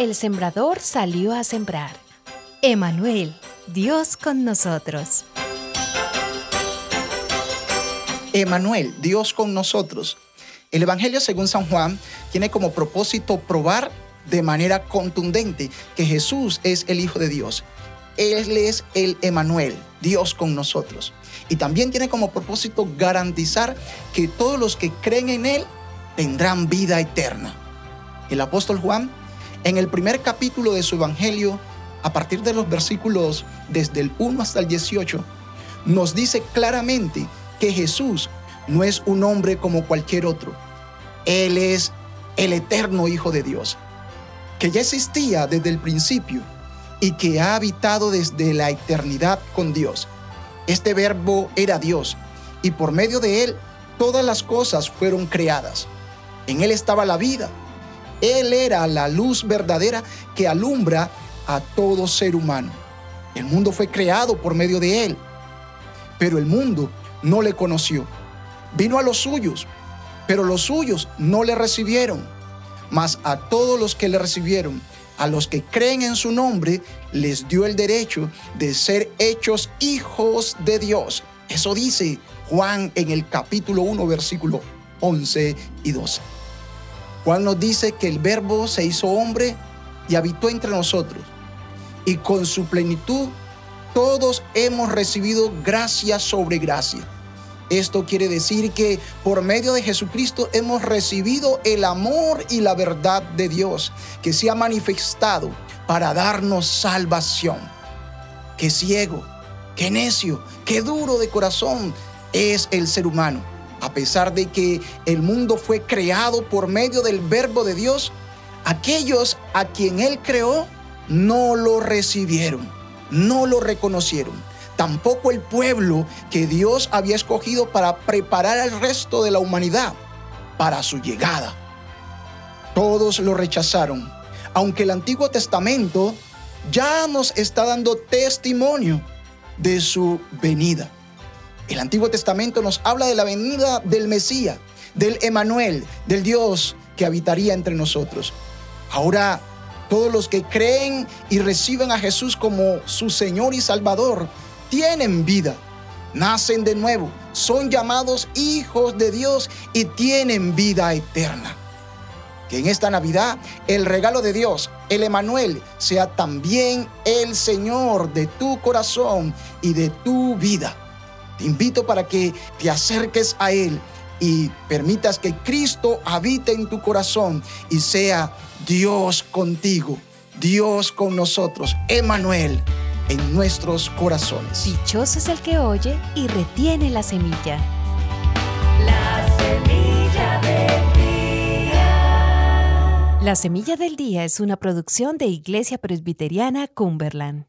el sembrador salió a sembrar. Emanuel, Dios con nosotros. Emanuel, Dios con nosotros. El Evangelio según San Juan tiene como propósito probar de manera contundente que Jesús es el Hijo de Dios. Él es el Emanuel, Dios con nosotros. Y también tiene como propósito garantizar que todos los que creen en Él tendrán vida eterna. El apóstol Juan, en el primer capítulo de su Evangelio, a partir de los versículos desde el 1 hasta el 18, nos dice claramente que Jesús no es un hombre como cualquier otro. Él es el eterno Hijo de Dios, que ya existía desde el principio y que ha habitado desde la eternidad con Dios. Este verbo era Dios y por medio de él todas las cosas fueron creadas. En él estaba la vida. Él era la luz verdadera que alumbra a todo ser humano. El mundo fue creado por medio de él, pero el mundo no le conoció. Vino a los suyos, pero los suyos no le recibieron. Mas a todos los que le recibieron, a los que creen en su nombre, les dio el derecho de ser hechos hijos de Dios. Eso dice Juan en el capítulo 1, versículo 11 y 12. Juan nos dice que el verbo se hizo hombre y habitó entre nosotros. Y con su plenitud todos hemos recibido gracia sobre gracia. Esto quiere decir que por medio de Jesucristo hemos recibido el amor y la verdad de Dios que se ha manifestado para darnos salvación. Qué ciego, qué necio, qué duro de corazón es el ser humano. A pesar de que el mundo fue creado por medio del verbo de Dios, aquellos a quien Él creó no lo recibieron, no lo reconocieron tampoco el pueblo que Dios había escogido para preparar al resto de la humanidad para su llegada. Todos lo rechazaron, aunque el Antiguo Testamento ya nos está dando testimonio de su venida. El Antiguo Testamento nos habla de la venida del Mesías, del Emanuel, del Dios que habitaría entre nosotros. Ahora, todos los que creen y reciben a Jesús como su Señor y Salvador tienen vida, nacen de nuevo, son llamados hijos de Dios y tienen vida eterna. Que en esta Navidad el regalo de Dios, el Emanuel, sea también el Señor de tu corazón y de tu vida. Te invito para que te acerques a Él y permitas que Cristo habite en tu corazón y sea Dios contigo, Dios con nosotros, Emanuel en nuestros corazones. Dichoso es el que oye y retiene la semilla. La semilla del día. La semilla del día es una producción de Iglesia Presbiteriana Cumberland.